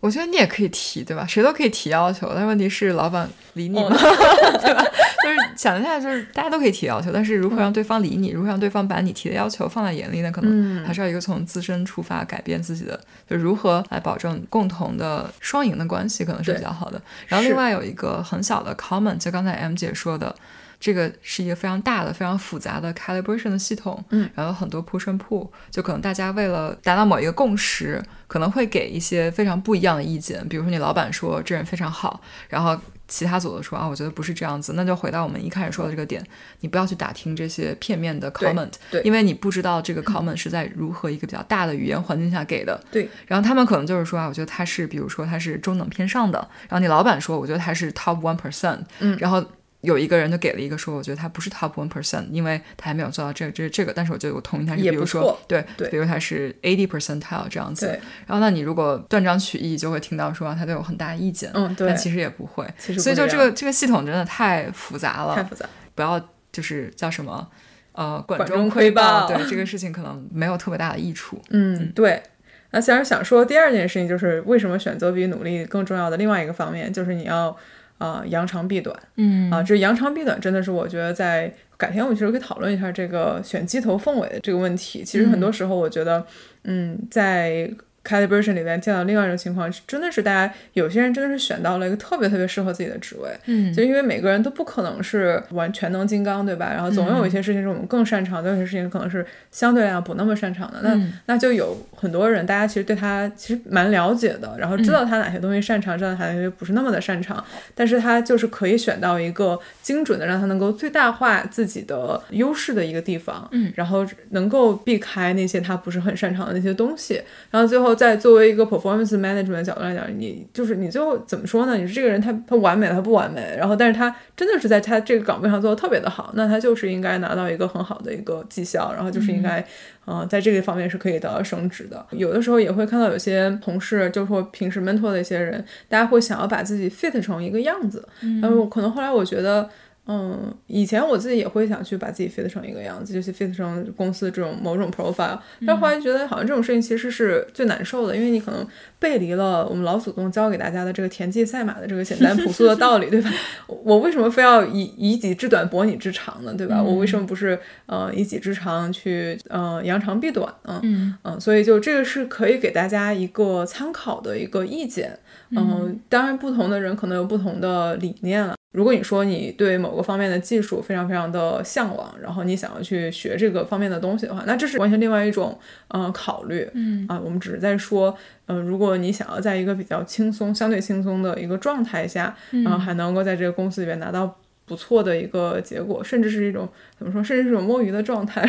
我觉得你也可以提，对吧？谁都可以提要求，但问题是老板理你吗？哦 对吧？就是想一下，就是大家都可以提要求，但是如何让对方理你，如何让对方把你提的要求放在眼里呢？可能嗯还是要一个从自身出发改变自己的，就如何来保证共同的双赢的关系，可能是比较好的。然后另外有一个很小的 comment，就刚才 M 姐说的。这个是一个非常大的、非常复杂的 calibration 的系统，嗯，然后有很多 push and pull，就可能大家为了达到某一个共识，可能会给一些非常不一样的意见。比如说你老板说这人非常好，然后其他组的说啊，我觉得不是这样子，那就回到我们一开始说的这个点，你不要去打听这些片面的 comment，对因为你不知道这个 comment 是在如何一个比较大的语言环境下给的。对，然后他们可能就是说啊，我觉得他是，比如说他是中等偏上的，然后你老板说，我觉得他是 top one percent，嗯然后。有一个人就给了一个说，我觉得他不是 top one percent，因为他还没有做到这个这个这个，但是我觉得我同意他是，比如说对对比如他是 eighty percentile 这样子。对，然后那你如果断章取义，就会听到说、啊、他对我很大意见，嗯对但其实也不会，其实所以就这个这个系统真的太复杂了，太复杂。不要就是叫什么呃管管中中窥豹，豹对这个事情可能没有特别大的益处。嗯，对。那其实想说第二件事情，就是为什么选择比努力更重要的另外一个方面，就是你要啊、呃扬长避短。嗯啊，这扬长避短真的是我觉得在改天我们其实可以讨论一下这个选鸡头凤尾的这个问题。其实很多时候我觉得，嗯，在 calibration 里面见到另外一种情况，真的是大家有些人真的是选到了一个特别特别适合自己的职位，嗯。就因为每个人都不可能是完全能金刚，对吧？然后总有一些事情是我们更擅长的，有些事情可能是相对来讲不那么擅长的。那、嗯。那就有很多人，大家其实对他其实蛮了解的，然后知道他哪些东西擅长，知道他哪些不是那么的擅长，但是他就是可以选到一个精准的，让他能够最大化自己的优势的一个地方，嗯，然后能够避开那些他不是很擅长的那些东西，然后最后再作为一个 performance management 的角度来讲，你就是你最后怎么说呢？你是这个人他他完美，他不完美，然后但是他真的是在他这个岗位上做的特别的好，那他就是应该拿到一个很好的一个绩效，然后就是应该。嗯、在这个方面是可以得到升职的。有的时候也会看到有些同事，就是说平时 mentor 的一些人，大家会想要把自己 fit 成一个样子。然后可能后来我觉得，嗯，以前我自己也会想去把自己 fit 成一个样子，就是 fit 成公司这种某种 profile。但后来觉得好像这种事情其实是最难受的，因为你可能背离了我们老祖宗教给大家的这个田忌赛马的这个简单朴素的道理，对吧？我为什么非要以以己之短博你之长呢？对吧？我为什么不是呃以己之长去呃扬长避短呢？嗯嗯，所以就这个是可以给大家一个参考的一个意见。嗯，当然不同的人可能有不同的理念了。如果你说你对某个方面的技术非常非常的向往，然后你想要去学这个方面的东西的话，那这是完全另外一种嗯、呃考虑。嗯啊，我们只是在说，嗯、如果你想要在一个比较轻松、相对轻松的一个状态下，然后还能够在这个公司里面拿到不错的一个结果，甚至是一种怎么说，甚至是一种摸鱼的状态。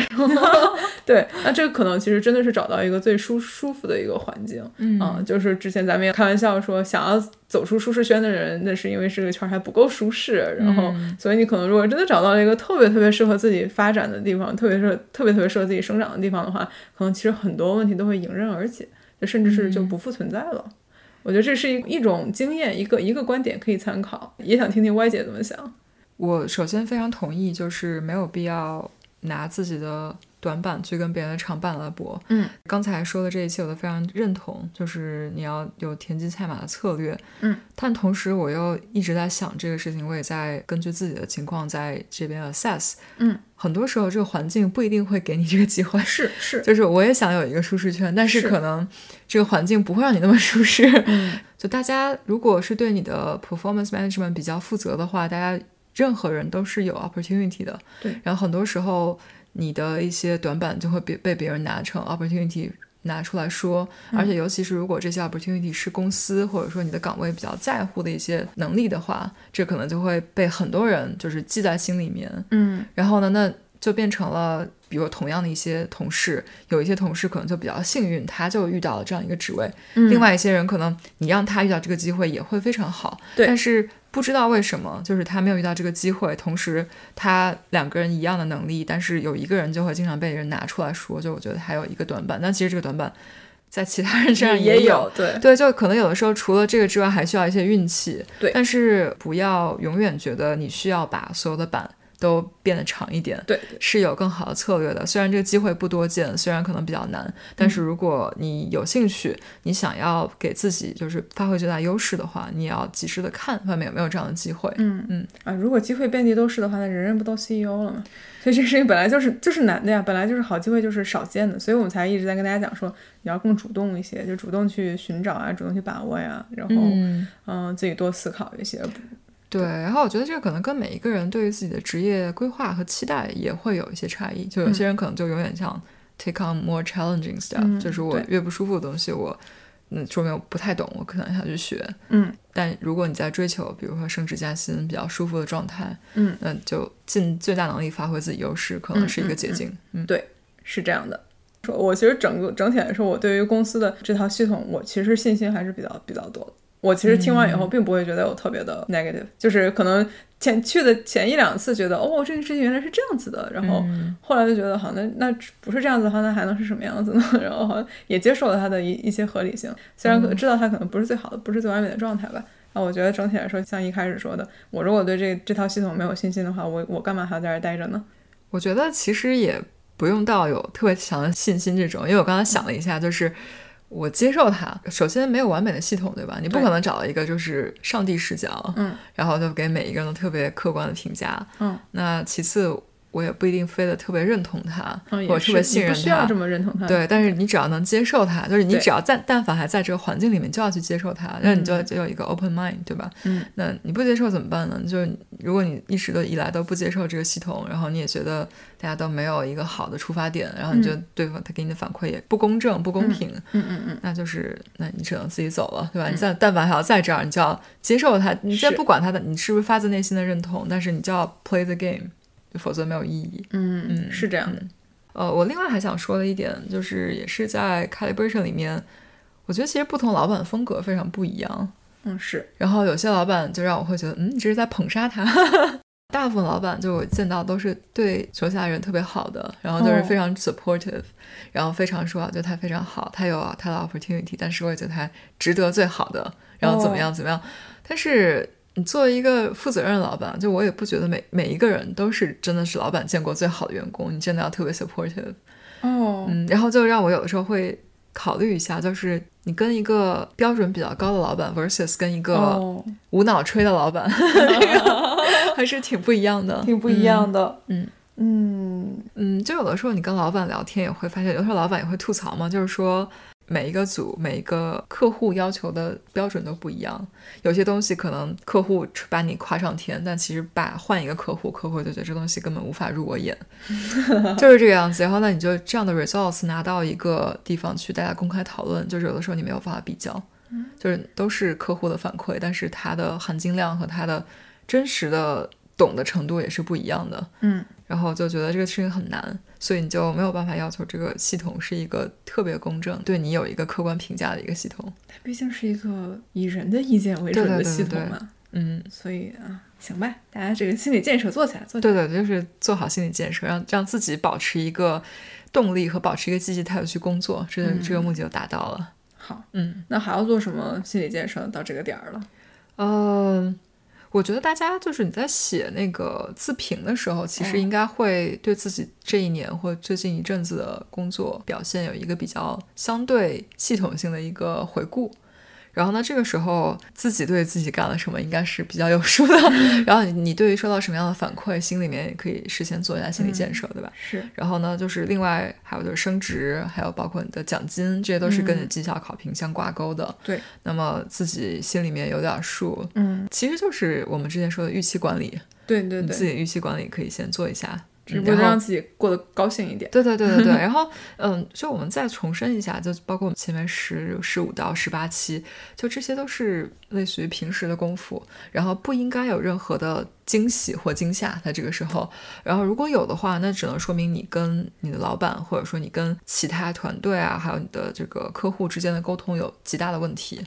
对，那这个可能其实真的是找到一个最舒舒服的一个环境。嗯啊，就是之前咱们也开玩笑说，想要走出舒适圈的人，那是因为这个圈儿还不够舒适，然后，嗯所以你可能如果真的找到了一个特别特别适合自己发展的地方，特别是特别特别适合自己生长的地方的话，可能其实很多问题都会迎刃而解，就甚至是就不复存在了。我觉得这是一一种经验，一个一个观点可以参考，也想听听歪姐怎么想。我首先非常同意，就是没有必要拿自己的短板去跟别人的长板来搏。嗯，刚才说的这一切我都非常认同，就是你要有田忌赛马的策略。嗯，但同时我又一直在想这个事情，我也在根据自己的情况在这边 assess。嗯，很多时候这个环境不一定会给你这个机会。是是，就是我也想有一个舒适圈，但是是可能这个环境不会让你那么舒适。嗯就大家如果是对你的 performance management 比较负责的话，大家任何人都是有 opportunity 的。对，然后很多时候你的一些短板就会被被别人拿成 opportunity 拿出来说，而且尤其是如果这些 opportunity 是公司或者说你的岗位比较在乎的一些能力的话，这可能就会被很多人就是记在心里面。嗯然后呢，那就变成了，比如同样的一些同事，有一些同事可能就比较幸运，他就遇到了这样一个职位；嗯。另外一些人可能你让他遇到这个机会也会非常好，对。但是不知道为什么，就是他没有遇到这个机会，同时他两个人一样的能力，但是有一个人就会经常被人拿出来说，就我觉得还有一个短板，但其实这个短板在其他人身上也有。对。对，就可能有的时候除了这个之外，还需要一些运气。对。但是不要永远觉得你需要把所有的板都变得长一点。对是有更好的策略的。虽然这个机会不多见，虽然可能比较难，但是如果你有兴趣，你想要给自己就是发挥最大优势的话，你也要及时的看外面有没有这样的机会。嗯嗯啊，如果机会遍地都是的话，那人人不都 CEO 了吗？所以这个事情本来就是就是难的呀，本来就是好机会就是少见的，所以我们才一直在跟大家讲说，你要更主动一些，就主动去寻找啊，主动去把握呀，然后嗯，嗯、自己多思考一些。对。然后我觉得这个可能跟每一个人对于自己的职业规划和期待也会有一些差异。就有些人可能就永远想 take on more challenging stuff，、嗯就是我越不舒服的东西，我嗯说明我不太懂，我可能想去学。嗯但如果你在追求，比如说升职加薪比较舒服的状态，嗯，那就尽最大能力发挥自己优势，可能是一个捷径。嗯对，是这样的。说我其实整个整体来说，我对于公司的这套系统，我其实信心还是比较比较多的。我其实听完以后，并不会觉得有特别的 negative，、就是可能前去的前一两次觉得，哦，这件事情原来是这样子的，然后嗯后来就觉得，好，那那不是这样子的话，那还能是什么样子呢？然后好像也接受了它的一一些合理性，虽然可知道它可能不是最好的，不是最完美的状态吧。啊，我觉得整体来说，像一开始说的，我如果对这这套系统没有信心的话，我我干嘛还要在这儿待着呢？我觉得其实也不用到有特别强的信心这种，因为我刚才想了一下，就是我接受它。首先没有完美的系统，对吧？你不可能找到一个就是上帝视角，嗯然后就给每一个人都特别客观的评价。嗯那其次，我也不一定非得特别认同他，嗯，也或者特别信任他不需要这。么认同他。对，但是你只要能接受他，就是你只要在但凡还在这个环境里面，就要去接受他，那你就就有一个 open mind，对吧？嗯，那你不接受怎么办呢？就是如果你一直都以来都不接受这个系统，然后你也觉得大家都没有一个好的出发点，然后你觉得对方他给你的反馈也不公正、不公平，嗯嗯嗯，那就是那你只能自己走了，对吧？你在但凡还要在这儿，你就要接受他，你先是不管他的你是不是发自内心的认同，但是你就要 play the game，否则没有意义。嗯嗯是这样的。呃，我另外还想说的一点就是，也是在 calibration 里面，我觉得其实不同老板风格非常不一样。嗯是，然后有些老板就让我会觉得，嗯，你这是在捧杀他。大部分老板就我见到都是对手下人特别好的，然后就是哦非常 supportive，、然后非常说啊，他非常好，他有他的 opportunity，但是我也觉得他值得最好的，然后怎么样怎么样。但是你作为一个负责任的老板，就我也不觉得每每一个人都是真的是老板见过最好的员工，你真的要特别 supportive。哦，嗯，然后就让我有的时候会考虑一下，就是你跟一个标准比较高的老板 versus 跟一个哦，无脑吹的老板，还是挺不一样的，挺不一样的。嗯嗯嗯，就有的时候你跟老板聊天也会发现，有的时候老板也会吐槽嘛，就是说每一个组、每一个客户要求的标准都不一样，有些东西可能客户把你夸上天，但其实把换一个客户，客户就觉得这东西根本无法入我眼，就是这个样子。然后那，你就这样的 results 拿到一个地方去，大家公开讨论，就是有的时候你没有办法比较，就是都是客户的反馈，但是它的含金量和它的真实的懂的程度也是不一样的。嗯然后就觉得这个事情很难，所以你就没有办法要求这个系统是一个特别公正，对你有一个客观评价的一个系统。它毕竟是一个以人的意见为准的对对对对系统嘛，嗯，所以啊，行吧，大家这个心理建设做起来，做起来。对对，就是做好心理建设，让让自己保持一个动力和保持一个积极态度去工作，这个、这个目的就达到了。好，嗯那还要做什么心理建设？到这个点儿了，呃，我觉得大家就是你在写那个自评的时候，其实哦应该会对自己这一年或最近一阵子的工作表现有一个比较相对系统性的一个回顾。然后呢，这个时候自己对自己干了什么应该是比较有数的。然后你你对于收到什么样的反馈，心里面也可以事先做一下心理建设，对吧？是然后呢，就是另外还有就是升职，还有包括你的奖金，这些都是跟你绩效考评相挂钩的。对，那么自己心里面有点数，嗯，其实就是我们之前说的预期管理。对对对，你自己的预期管理可以先做一下。只不过让自己过得高兴一点。对对对对对。然后，嗯，就我们再重申一下，就包括我们前面十十五到十八期，就这些都是类似于平时的功夫，然后不应该有任何的惊喜或惊吓在这个时候。然后如果有的话，那只能说明你跟你的老板，或者说你跟其他团队啊，还有你的这个客户之间的沟通有极大的问题。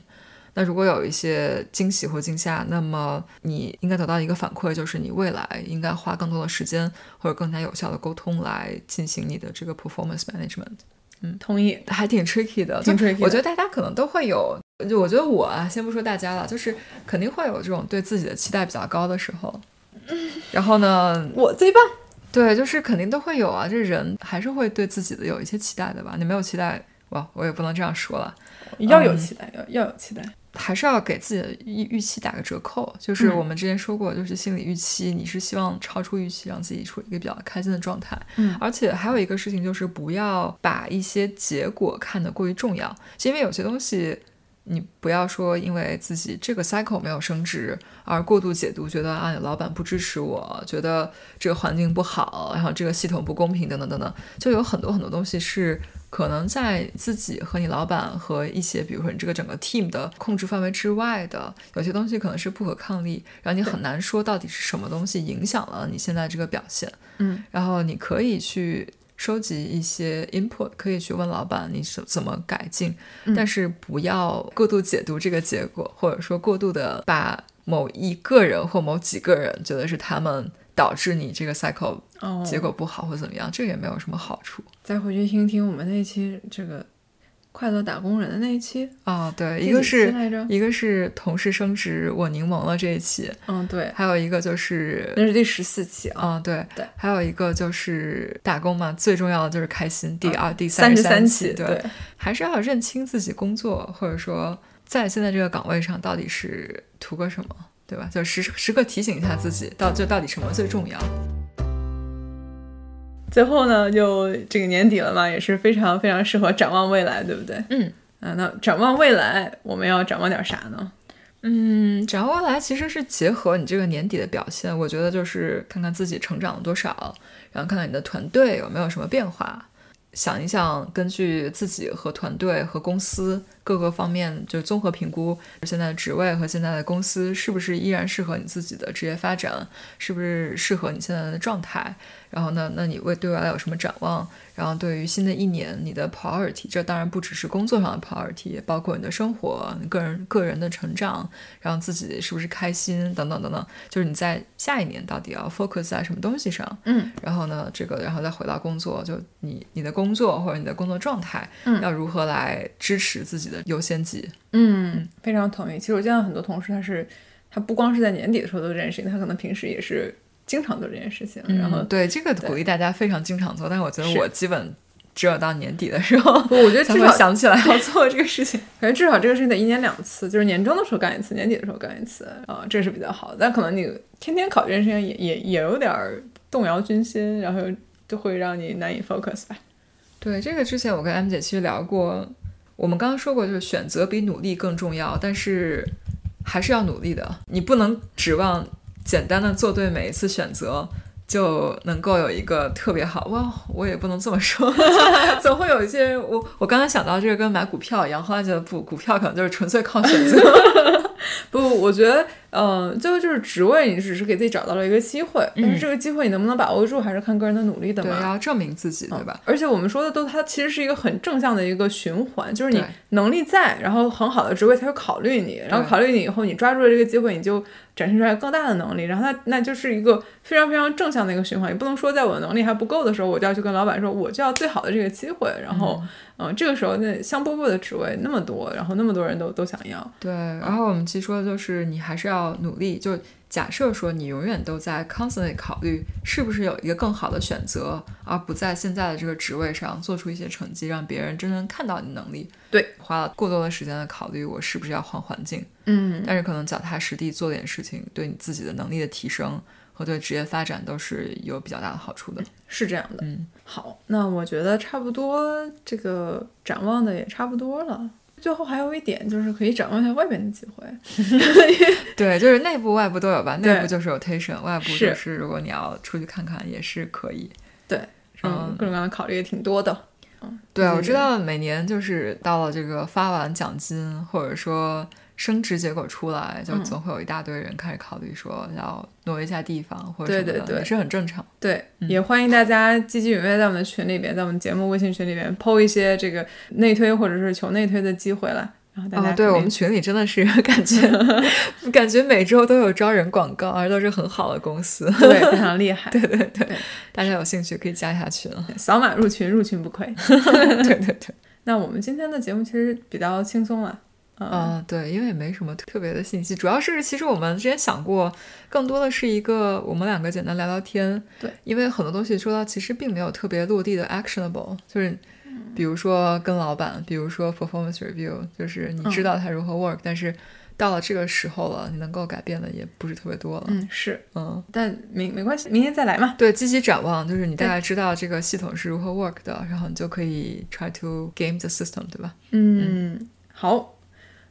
那如果有一些惊喜或惊吓，那么你应该得到一个反馈，就是你未来应该花更多的时间或者更加有效的沟通来进行你的这个 performance management。嗯，同意，还挺 tricky 的。挺 tricky。我觉得大家可能都会有，就我觉得我啊，先不说大家了，就是肯定会有这种对自己的期待比较高的时候。然后呢，我最棒。对，就是肯定都会有啊，这人还是会对自己的有一些期待的吧？你没有期待，哇，我也不能这样说了。要有期待，要要有期待。还是要给自己的预预期打个折扣，就是我们之前说过，就是心理预期，你是希望超出预期，让自己处于一个比较开心的状态。嗯，而且还有一个事情就是，不要把一些结果看得过于重要，因为有些东西，你不要说因为自己这个 cycle 没有升职而过度解读，觉得啊，老板不支持我，觉得这个环境不好，然后这个系统不公平，等等等等，就有很多很多东西是。可能在自己和你老板和一些，比如说你这个整个 team 的控制范围之外的，有些东西可能是不可抗力，然后你很难说到底是什么东西影响了你现在这个表现。嗯，然后你可以去收集一些 input，可以去问老板你怎怎么改进，但是不要过度解读这个结果，或者说过度的把某一个人或某几个人觉得是他们。导致你这个 cycle 结果不好或怎么样，这个也没有什么好处。再回去听听我们那期这个快乐打工人的那一期啊，对，一个是一个是同事升职我柠檬了这一期，嗯，对，还有一个就是那是第十四期啊，对对，还有一个就是打工嘛，最重要的就是开心。第二、第三十三期，对，还是要认清自己工作或者说在现在这个岗位上到底是图个什么。对吧？就时时刻提醒一下自己，到就到底什么最重要？最后呢，就这个年底了嘛，也是非常非常适合展望未来，对不对？嗯啊，那展望未来，我们要展望点啥呢？嗯，展望未来其实是结合你这个年底的表现，我觉得就是看看自己成长了多少，然后看看你的团队有没有什么变化，想一想，根据自己和团队和公司。各个方面就综合评估现在的职位和现在的公司是不是依然适合你自己的职业发展，是不是适合你现在的状态？然后呢，那你为对未来有什么展望？然后对于新的一年你的 priority，这当然不只是工作上的 priority，也包括你的生活、你个人个人的成长，然后自己是不是开心等等等等。就是你在下一年到底要 focus 在什么东西上？嗯，然后呢，这个然后再回到工作，就你你的工作或者你的工作状态，嗯，要如何来支持自己的。优先级，嗯，非常同意。其实我见到很多同事，他是他不光是在年底的时候做这件事情，他可能平时也是经常做这件事情。然后对这个鼓励大家非常经常做，但是我觉得我基本只有到年底的时候，我觉得至少想起来要做这个事情。感觉至少这个事情得一年两次，就是年终的时候干一次，年底的时候干一次啊，这是比较好的。但可能你天天考这件事情也也也有点动摇军心，然后就会让你难以 focus 吧。对这个之前我跟 M 姐其实聊过。我们刚刚说过，就是选择比努力更重要，但是还是要努力的。你不能指望简单的做对每一次选择就能够有一个特别好。哇，我也不能这么说，总会有一些我我刚才想到这个跟买股票一样，后来觉得不，股票可能就是纯粹靠选择。不，我觉得。嗯，最后就是职位，你只是给自己找到了一个机会，但是这个机会你能不能把握住，还是看个人的努力的嘛。对，要证明自己，对吧？而且我们说的都，它其实是一个很正向的一个循环，就是你能力在，然后很好的职位才会考虑你，然后考虑你以后，你抓住了这个机会，你就展现出来更大的能力，然后那那就是一个非常非常正向的一个循环。也不能说在我的能力还不够的时候，我就要去跟老板说，我就要最好的这个机会，然后嗯，这个时候那香饽饽的职位那么多，然后那么多人都都想要。对，然后我们其实说的就是你还是要努力，就。假设说你永远都在 constantly 考虑是不是有一个更好的选择，而不在现在的这个职位上做出一些成绩，让别人真正看到你能力。对，花了过多的时间的考虑我是不是要换环境。嗯，但是可能脚踏实地做点事情，对你自己的能力的提升和对职业发展都是有比较大的好处的。是这样的。嗯，好，那我觉得差不多，这个展望的也差不多了。最后还有一点就是可以展望一下外面的机会。对，就是内部、外部都有吧。内部就是 rotation，外部就是如果你要出去看看也是可以。对，嗯，各种各样的考虑也挺多的。嗯，对，对我知道每年就是到了这个发完奖金或者说升职结果出来，就嗯总会有一大堆人开始考虑说要挪一下地方或者什么的，对对对也是很正常。对，嗯也欢迎大家积极踊跃在我们的群里边，在我们节目微信群里边抛一些这个内推或者是求内推的机会来，然后大家哦，对我们群里真的是 感觉 感觉每周都有招人广告，而且都是很好的公司。对非 常厉害，对对对对大家有兴趣可以加一下群。扫码入群，入群不亏。对对对。那我们今天的节目其实比较轻松了，嗯，嗯，对，因为也没什么特别的信息，主要是其实我们之前想过，更多的是一个我们两个简单聊聊天。对，因为很多东西说到其实并没有特别落地的 actionable，就是比如说跟老板，比如说 performance review，就是你知道他如何 work，、但是到了这个时候了，你能够改变的也不是特别多了。嗯是，嗯，但没没关系，明天再来嘛。对，积极展望，就是你大概知道这个系统是如何 work 的，然后你就可以 try to game the system，对吧？嗯，好，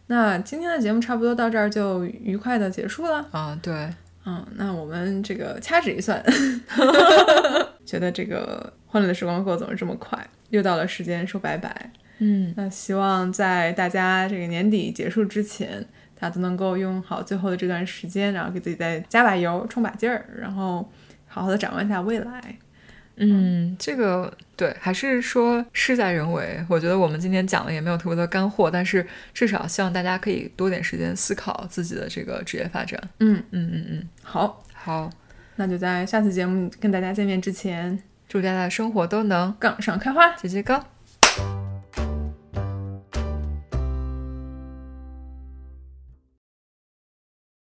那今天的节目差不多到这儿就愉快的结束了。啊，对，嗯，那我们这个掐指一算 觉得这个欢乐的时光过得总是这么快，又到了时间说拜拜。嗯，那希望在大家这个年底结束之前，大家都能够用好最后的这段时间，然后给自己再加把油、充把劲儿，然后好好的展望一下未来。嗯，这个对，还是说事在人为。我觉得我们今天讲的也没有特别的干货，但是至少希望大家可以多点时间思考自己的这个职业发展。嗯，嗯嗯嗯，好，好，那就在下次节目跟大家见面之前，祝大家的生活都能杠上开花。节节高。